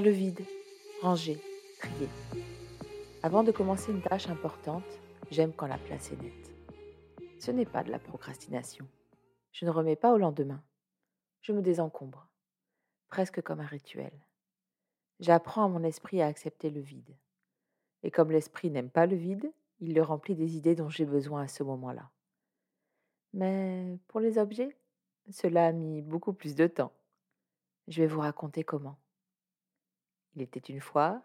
Le vide, ranger, trier. Avant de commencer une tâche importante, j'aime quand la place est nette. Ce n'est pas de la procrastination. Je ne remets pas au lendemain. Je me désencombre, presque comme un rituel. J'apprends à mon esprit à accepter le vide. Et comme l'esprit n'aime pas le vide, il le remplit des idées dont j'ai besoin à ce moment-là. Mais pour les objets, cela a mis beaucoup plus de temps. Je vais vous raconter comment. Il était une fois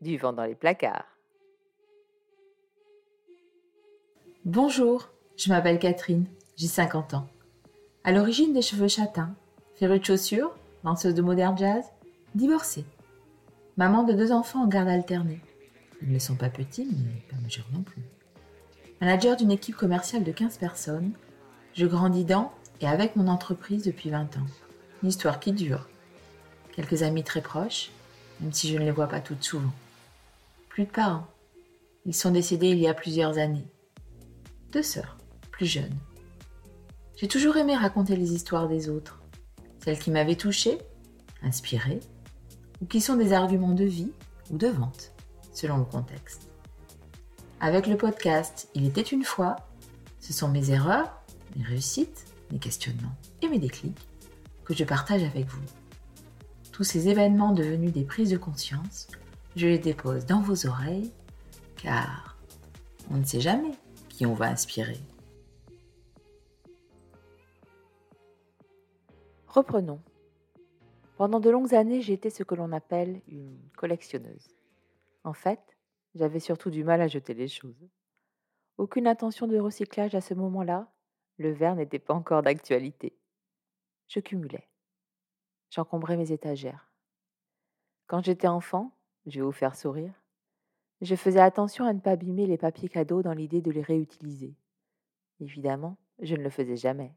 du vent dans les placards. Bonjour, je m'appelle Catherine, j'ai 50 ans. À l'origine des cheveux châtains, férue de chaussures, danseuse de modern jazz, divorcée. Maman de deux enfants en garde alternée. Ils ne sont pas petits, mais pas majeurs non plus. Manager d'une équipe commerciale de 15 personnes, je grandis dans et avec mon entreprise depuis 20 ans. Une histoire qui dure. Quelques amis très proches, même si je ne les vois pas toutes souvent. Plus de parents. Ils sont décédés il y a plusieurs années. Deux sœurs, plus jeunes. J'ai toujours aimé raconter les histoires des autres, celles qui m'avaient touchée, inspirée, ou qui sont des arguments de vie ou de vente, selon le contexte. Avec le podcast Il était une fois, ce sont mes erreurs, mes réussites, mes questionnements et mes déclics que je partage avec vous. Tous ces événements devenus des prises de conscience, je les dépose dans vos oreilles, car on ne sait jamais qui on va inspirer. Reprenons. Pendant de longues années, j'ai été ce que l'on appelle une collectionneuse. En fait, j'avais surtout du mal à jeter les choses. Aucune intention de recyclage à ce moment-là, le verre n'était pas encore d'actualité. Je cumulais. J'encombrais mes étagères. Quand j'étais enfant, je vais vous faire sourire, je faisais attention à ne pas abîmer les papiers cadeaux dans l'idée de les réutiliser. Évidemment, je ne le faisais jamais.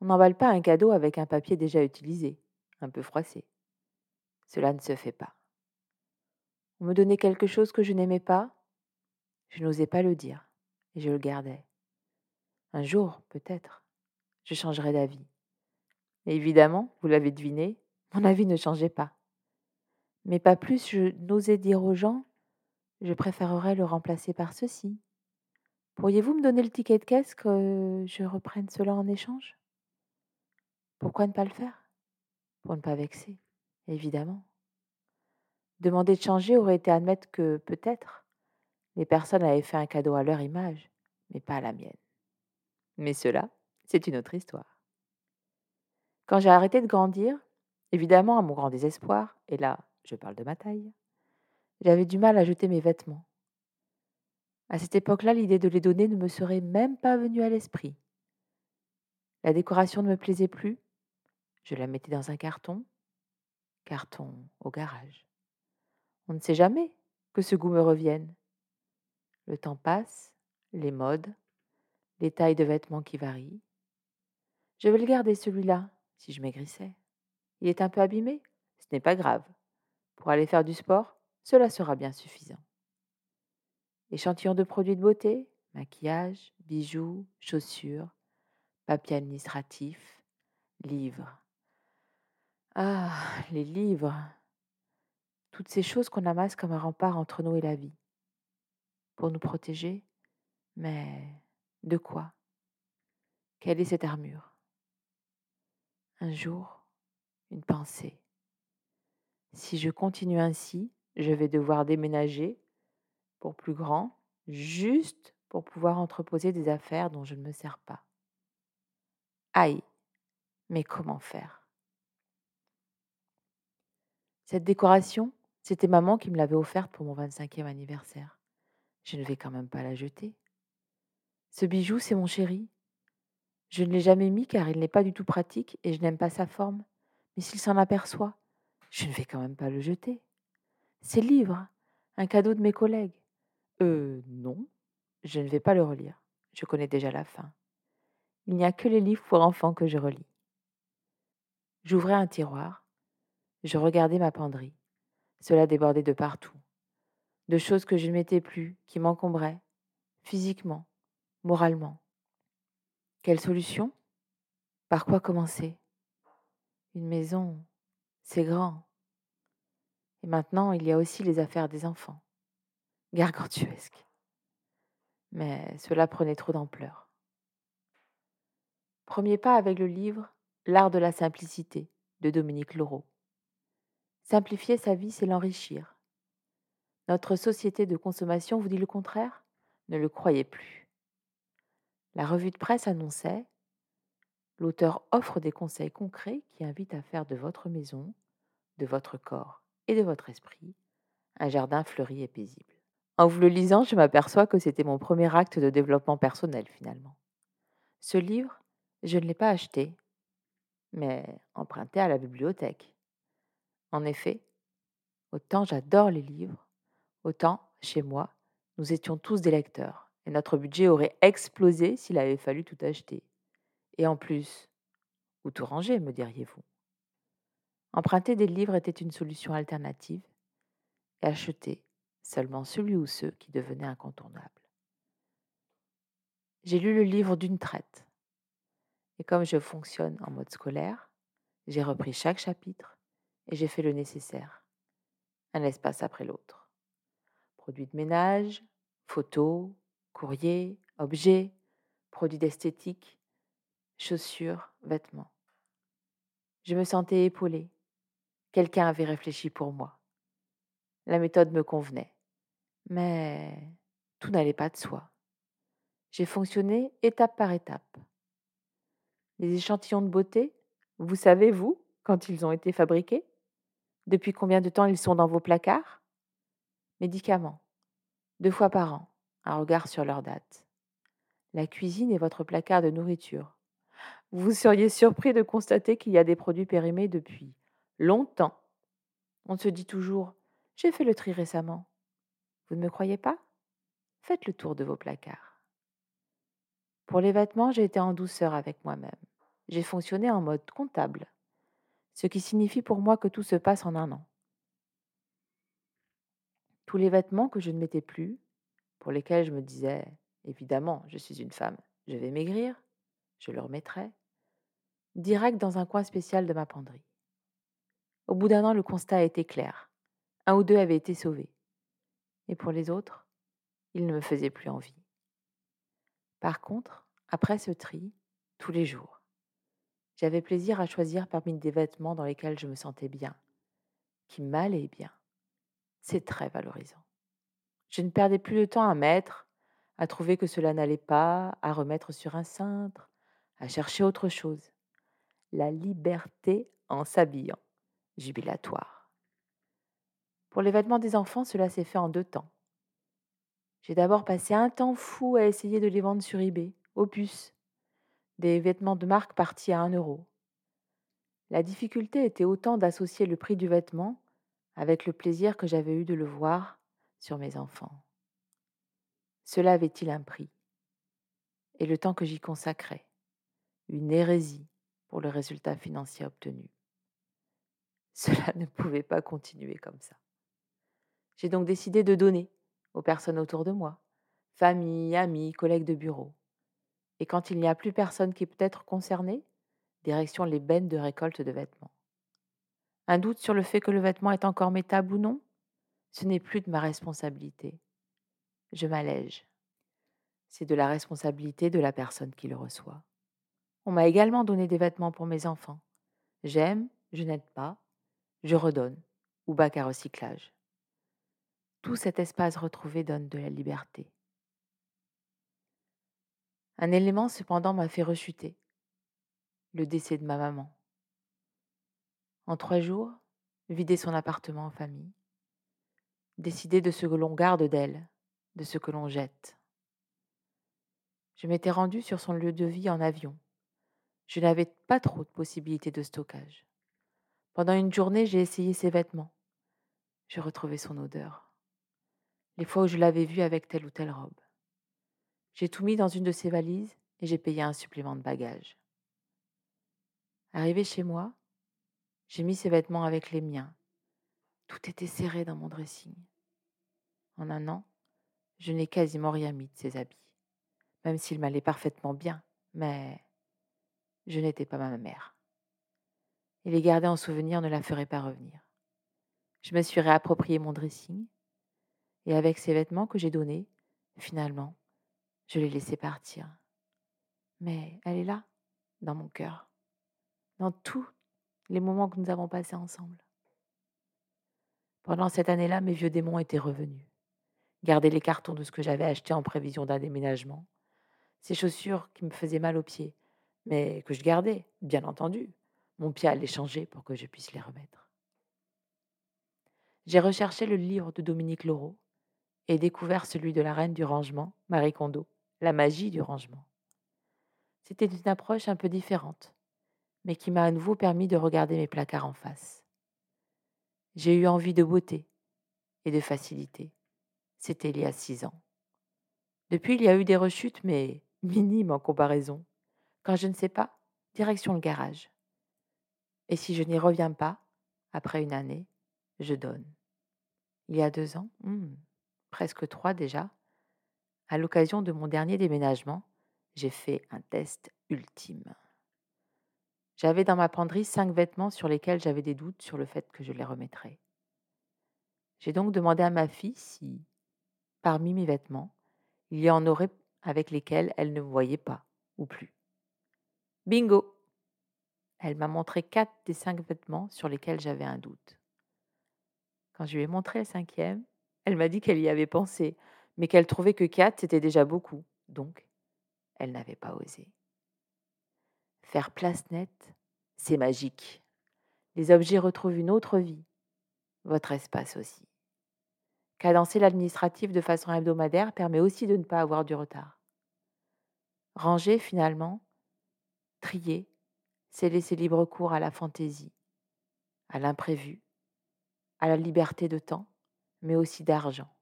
On n'emballe pas un cadeau avec un papier déjà utilisé, un peu froissé. Cela ne se fait pas. On me donnait quelque chose que je n'aimais pas, je n'osais pas le dire, et je le gardais. Un jour, peut-être, je changerai d'avis. Évidemment, vous l'avez deviné, mon avis ne changeait pas. Mais pas plus je n'osais dire aux gens je préférerais le remplacer par ceci. Pourriez-vous me donner le ticket de caisse que je reprenne cela en échange? Pourquoi ne pas le faire? Pour ne pas vexer, évidemment. Demander de changer aurait été admettre que, peut-être, les personnes avaient fait un cadeau à leur image, mais pas à la mienne. Mais cela, c'est une autre histoire. Quand j'ai arrêté de grandir, évidemment à mon grand désespoir, et là, je parle de ma taille, j'avais du mal à jeter mes vêtements. À cette époque-là, l'idée de les donner ne me serait même pas venue à l'esprit. La décoration ne me plaisait plus. Je la mettais dans un carton. Carton au garage. On ne sait jamais que ce goût me revienne. Le temps passe, les modes, les tailles de vêtements qui varient. Je vais le garder celui-là, si je maigrissais. Il est un peu abîmé, ce n'est pas grave. Pour aller faire du sport, cela sera bien suffisant. Échantillons de produits de beauté, maquillage, bijoux, chaussures, papier administratif, livres. Ah, les livres. Toutes ces choses qu'on amasse comme un rempart entre nous et la vie. Pour nous protéger, mais de quoi? Quelle est cette armure? Un jour, une pensée. Si je continue ainsi, je vais devoir déménager pour plus grand, juste pour pouvoir entreposer des affaires dont je ne me sers pas. Aïe, mais comment faire? Cette décoration, c'était maman qui me l'avait offerte pour mon 25e anniversaire. Je ne vais quand même pas la jeter. Ce bijou, c'est mon chéri. Je ne l'ai jamais mis car il n'est pas du tout pratique et je n'aime pas sa forme. Mais s'il s'en aperçoit, je ne vais quand même pas le jeter. Ces livres, un cadeau de mes collègues. Euh, non, je ne vais pas le relire. Je connais déjà la fin. Il n'y a que les livres pour enfants que je relis. J'ouvrais un tiroir. Je regardais ma penderie. Cela débordait de partout. De choses que je ne mettais plus, qui m'encombraient, physiquement, moralement. Quelle solution? Par quoi commencer? Une maison, c'est grand. Et maintenant, il y a aussi les affaires des enfants. Gargantuesques. Mais cela prenait trop d'ampleur. Premier pas avec le livre L'art de la simplicité de Dominique Laureau. Simplifier sa vie, c'est l'enrichir. Notre société de consommation vous dit le contraire? Ne le croyez plus. La revue de presse annonçait L'auteur offre des conseils concrets qui invitent à faire de votre maison, de votre corps et de votre esprit un jardin fleuri et paisible. En vous le lisant, je m'aperçois que c'était mon premier acte de développement personnel finalement. Ce livre, je ne l'ai pas acheté, mais emprunté à la bibliothèque. En effet, autant j'adore les livres, autant, chez moi, nous étions tous des lecteurs, et notre budget aurait explosé s'il avait fallu tout acheter. Et en plus, ou tout ranger, me diriez-vous. Emprunter des livres était une solution alternative, et acheter seulement celui ou ceux qui devenaient incontournables. J'ai lu le livre d'une traite, et comme je fonctionne en mode scolaire, j'ai repris chaque chapitre et j'ai fait le nécessaire, un espace après l'autre. Produits de ménage, photos, courriers, objets, produits d'esthétique, chaussures, vêtements. Je me sentais épaulée. Quelqu'un avait réfléchi pour moi. La méthode me convenait. Mais tout n'allait pas de soi. J'ai fonctionné étape par étape. Les échantillons de beauté, vous savez, vous, quand ils ont été fabriqués? Depuis combien de temps ils sont dans vos placards? Médicaments. Deux fois par an, un regard sur leur date. La cuisine est votre placard de nourriture. Vous seriez surpris de constater qu'il y a des produits périmés depuis longtemps. On se dit toujours J'ai fait le tri récemment. Vous ne me croyez pas? Faites le tour de vos placards. Pour les vêtements, j'ai été en douceur avec moi-même. J'ai fonctionné en mode comptable, ce qui signifie pour moi que tout se passe en un an. Tous les vêtements que je ne mettais plus, pour lesquels je me disais, évidemment, je suis une femme, je vais maigrir, je le remettrai, direct dans un coin spécial de ma penderie. Au bout d'un an, le constat a été clair. Un ou deux avaient été sauvés. Et pour les autres, ils ne me faisaient plus envie. Par contre, après ce tri, tous les jours, j'avais plaisir à choisir parmi des vêtements dans lesquels je me sentais bien, qui m'allaient bien. C'est très valorisant. Je ne perdais plus de temps à mettre, à trouver que cela n'allait pas, à remettre sur un cintre, à chercher autre chose. La liberté en s'habillant, jubilatoire. Pour les vêtements des enfants, cela s'est fait en deux temps. J'ai d'abord passé un temps fou à essayer de les vendre sur eBay, au puces, des vêtements de marque partis à un euro. La difficulté était autant d'associer le prix du vêtement avec le plaisir que j'avais eu de le voir sur mes enfants. Cela avait-il un prix? Et le temps que j'y consacrais, une hérésie pour le résultat financier obtenu. Cela ne pouvait pas continuer comme ça. J'ai donc décidé de donner aux personnes autour de moi, famille, amis, collègues de bureau. Et quand il n'y a plus personne qui peut être concerné, direction les bennes de récolte de vêtements. Un doute sur le fait que le vêtement est encore métable ou non? Ce n'est plus de ma responsabilité. Je m'allège. C'est de la responsabilité de la personne qui le reçoit. On m'a également donné des vêtements pour mes enfants. J'aime, je n'aide pas, je redonne, ou bac à recyclage. Tout cet espace retrouvé donne de la liberté. Un élément cependant m'a fait rechuter, le décès de ma maman. En trois jours, vider son appartement en famille, décider de ce que l'on garde d'elle, de ce que l'on jette. Je m'étais rendue sur son lieu de vie en avion. Je n'avais pas trop de possibilités de stockage. Pendant une journée, j'ai essayé ses vêtements. Je retrouvais son odeur les fois où je l'avais vu avec telle ou telle robe. J'ai tout mis dans une de ses valises et j'ai payé un supplément de bagages. Arrivé chez moi, j'ai mis ses vêtements avec les miens. Tout était serré dans mon dressing. En un an, je n'ai quasiment rien mis de ses habits, même s'il m'allait parfaitement bien, mais je n'étais pas ma mère. Et les garder en souvenir ne la ferait pas revenir. Je me suis réapproprié mon dressing et avec ces vêtements que j'ai donnés, finalement, je l'ai laissée partir. Mais elle est là, dans mon cœur, dans tous les moments que nous avons passés ensemble. Pendant cette année-là, mes vieux démons étaient revenus. Garder les cartons de ce que j'avais acheté en prévision d'un déménagement. Ces chaussures qui me faisaient mal aux pieds, mais que je gardais, bien entendu. Mon pied allait changer pour que je puisse les remettre. J'ai recherché le livre de Dominique Laureau et découvert celui de la reine du rangement, Marie Kondo, La magie du rangement. C'était une approche un peu différente, mais qui m'a à nouveau permis de regarder mes placards en face. J'ai eu envie de beauté et de facilité. C'était il y a six ans. Depuis, il y a eu des rechutes, mais minimes en comparaison. Quand je ne sais pas, direction le garage. Et si je n'y reviens pas, après une année, je donne. Il y a deux ans, hmm, presque trois déjà, à l'occasion de mon dernier déménagement, j'ai fait un test ultime. J'avais dans ma penderie cinq vêtements sur lesquels j'avais des doutes sur le fait que je les remettrais. J'ai donc demandé à ma fille si, parmi mes vêtements, il y en aurait avec lesquels elle ne voyait pas, ou plus. Bingo Elle m'a montré quatre des cinq vêtements sur lesquels j'avais un doute. Quand je lui ai montré le cinquième, elle m'a dit qu'elle y avait pensé, mais qu'elle trouvait que quatre, c'était déjà beaucoup. Donc, elle n'avait pas osé. Faire place nette, c'est magique. Les objets retrouvent une autre vie, votre espace aussi. Cadencer l'administratif de façon hebdomadaire permet aussi de ne pas avoir du retard. Ranger finalement, trier, c'est laisser libre cours à la fantaisie, à l'imprévu, à la liberté de temps, mais aussi d'argent.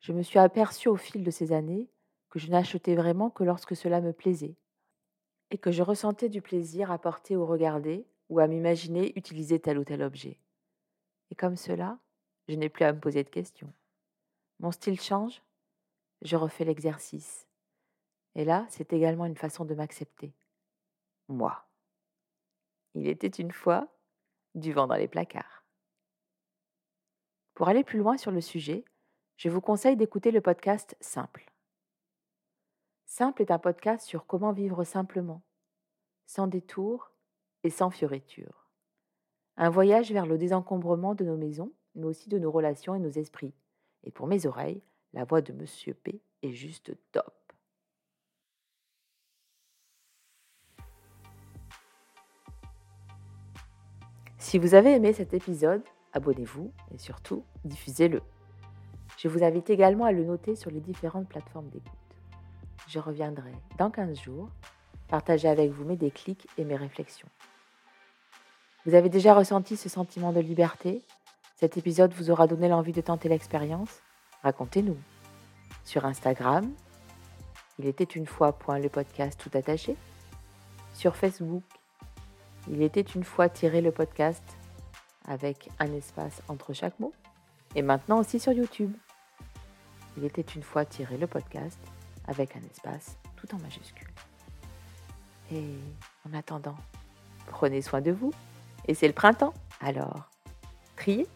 Je me suis aperçu au fil de ces années que je n'achetais vraiment que lorsque cela me plaisait, et que je ressentais du plaisir à porter ou regarder, ou à m'imaginer utiliser tel ou tel objet. Et comme cela, je n'ai plus à me poser de questions. Mon style change, je refais l'exercice. Et là, c'est également une façon de m'accepter. Moi. Il était une fois du vent dans les placards. Pour aller plus loin sur le sujet, je vous conseille d'écouter le podcast Simple. Simple est un podcast sur comment vivre simplement, sans détour et sans fioritures. Un voyage vers le désencombrement de nos maisons, mais aussi de nos relations et nos esprits. Et pour mes oreilles, la voix de Monsieur P est juste top. Si vous avez aimé cet épisode, abonnez-vous et surtout diffusez-le. Je vous invite également à le noter sur les différentes plateformes d'écoute je reviendrai dans 15 jours partager avec vous mes déclics et mes réflexions. Vous avez déjà ressenti ce sentiment de liberté? Cet épisode vous aura donné l'envie de tenter l'expérience? Racontez-nous. Sur Instagram, il était une fois point le podcast tout attaché. Sur Facebook, il était une fois tiré le podcast avec un espace entre chaque mot. Et maintenant aussi sur YouTube. Il était une fois tiré le podcast avec un espace tout en majuscule. Et en attendant, prenez soin de vous. Et c'est le printemps. Alors, triez